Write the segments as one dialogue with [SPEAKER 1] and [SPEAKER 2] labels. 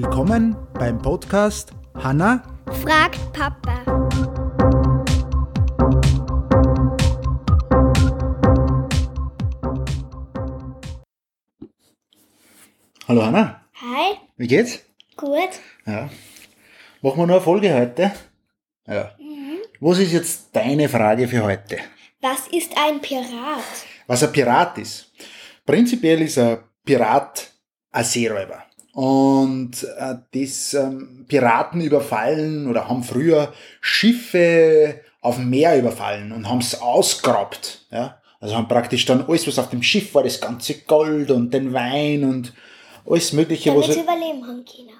[SPEAKER 1] Willkommen beim Podcast Hanna
[SPEAKER 2] fragt Papa.
[SPEAKER 1] Hallo Hanna,
[SPEAKER 2] Hi,
[SPEAKER 1] wie geht's?
[SPEAKER 2] gut.
[SPEAKER 1] Ja. Machen wir noch eine Folge heute? Ja. Was ist jetzt deine Frage für heute?
[SPEAKER 2] Was ist ein Pirat?
[SPEAKER 1] Was ein Pirat ist? Prinzipiell ist ein Pirat ein Seeräuber. Und äh, das ähm, Piraten überfallen oder haben früher Schiffe auf dem Meer überfallen und haben es ausgeraubt. Ja? Also haben praktisch dann alles, was auf dem Schiff war, das ganze Gold und den Wein und alles Mögliche,
[SPEAKER 2] Damit
[SPEAKER 1] was
[SPEAKER 2] sie überleben haben können.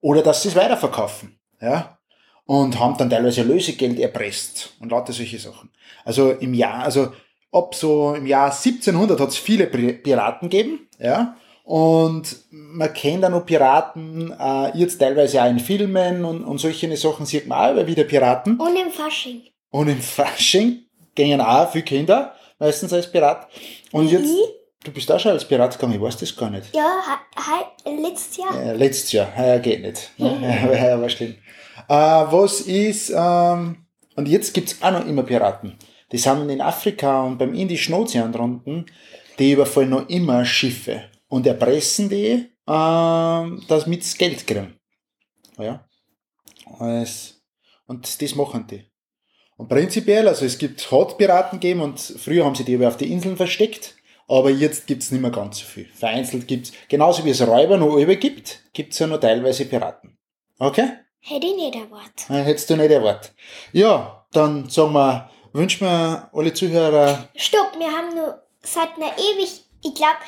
[SPEAKER 1] oder dass sie es weiterverkaufen. Ja? Und haben dann teilweise Lösegeld erpresst und lauter solche Sachen. Also im Jahr, also ab so im Jahr 1700 hat es viele Piraten gegeben, ja. Und man kennt auch noch Piraten, äh, jetzt teilweise auch in Filmen und, und solche Sachen sieht man auch wieder Piraten.
[SPEAKER 2] Und im Fasching.
[SPEAKER 1] Und im Fasching gehen auch viele Kinder, meistens als Pirat. Und jetzt,
[SPEAKER 2] Ich?
[SPEAKER 1] du bist auch schon als Pirat gegangen, ich weiß das gar nicht.
[SPEAKER 2] Ja, letztes Jahr.
[SPEAKER 1] Äh, letztes Jahr, heuer geht nicht. Ne? Heuer war schlimm. Äh, was ist, ähm, und jetzt gibt's auch noch immer Piraten. Die sind in Afrika und beim Indischen Ozean drunten, die überfallen noch immer Schiffe und erpressen die, ähm, damit sie Geld kriegen. Ja. Und das machen die. Und prinzipiell, also es gibt, hat Piraten gegeben und früher haben sie die aber auf die Inseln versteckt, aber jetzt gibt's nicht mehr ganz so viel. Vereinzelt gibt's, genauso wie es Räuber noch über gibt, gibt's ja noch teilweise Piraten. Okay?
[SPEAKER 2] Hätte ich nicht erwartet.
[SPEAKER 1] Hättest du nicht erwartet. Ja, dann sagen wir, wünschen wir alle Zuhörer,
[SPEAKER 2] Stopp, wir haben nur seit einer ewig, ich glaube,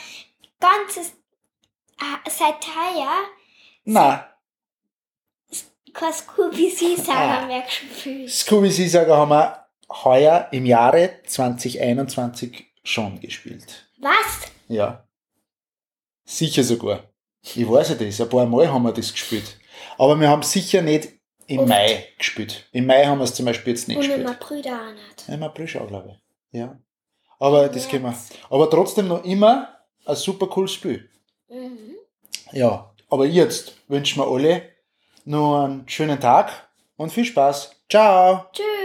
[SPEAKER 2] ganzes, äh, seit heuer,
[SPEAKER 1] na,
[SPEAKER 2] kein Scooby-Doo
[SPEAKER 1] Ah.
[SPEAKER 2] haben wir gespielt.
[SPEAKER 1] Scooby Saga haben wir heuer im Jahre 2021 schon gespielt.
[SPEAKER 2] Was?
[SPEAKER 1] Ja. Sicher sogar. Ich weiß ja das. Ein paar Mal haben wir das gespielt. Aber wir haben sicher nicht im
[SPEAKER 2] Oft.
[SPEAKER 1] Mai gespielt. Im Mai haben wir es zum Beispiel jetzt nicht
[SPEAKER 2] Und
[SPEAKER 1] gespielt.
[SPEAKER 2] immer Brüder auch nicht.
[SPEAKER 1] Im April schon, glaube ich. Ja. Aber das können wir. Aber trotzdem noch immer ein super cooles Spiel.
[SPEAKER 2] Mhm.
[SPEAKER 1] Ja. Aber jetzt wünschen wir alle noch einen schönen Tag und viel Spaß. Ciao!
[SPEAKER 2] Tschüss.